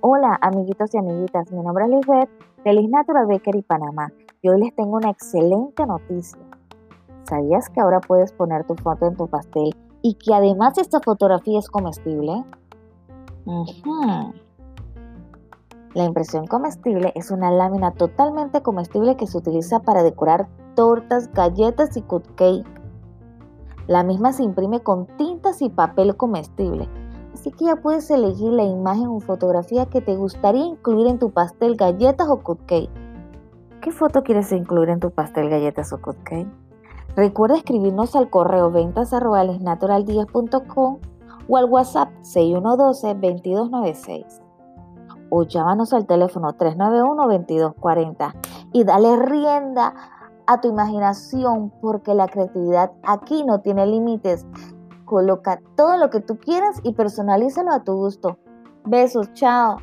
Hola amiguitos y amiguitas, mi nombre es Lisbeth de Liz Natural Bakery Panamá y hoy les tengo una excelente noticia. ¿Sabías que ahora puedes poner tu foto en tu pastel y que además esta fotografía es comestible? La impresión comestible es una lámina totalmente comestible que se utiliza para decorar tortas, galletas y cupcake. La misma se imprime con tintas y papel comestible, así que ya puedes elegir la imagen o fotografía que te gustaría incluir en tu pastel, galletas o cupcake. ¿Qué foto quieres incluir en tu pastel, galletas o cupcake? Recuerda escribirnos al correo ventas.naturaldías.com o al WhatsApp 6112-2296 o llámanos al teléfono 391-2240 y dale rienda a tu imaginación porque la creatividad aquí no tiene límites. Coloca todo lo que tú quieras y personalízalo a tu gusto. Besos, chao.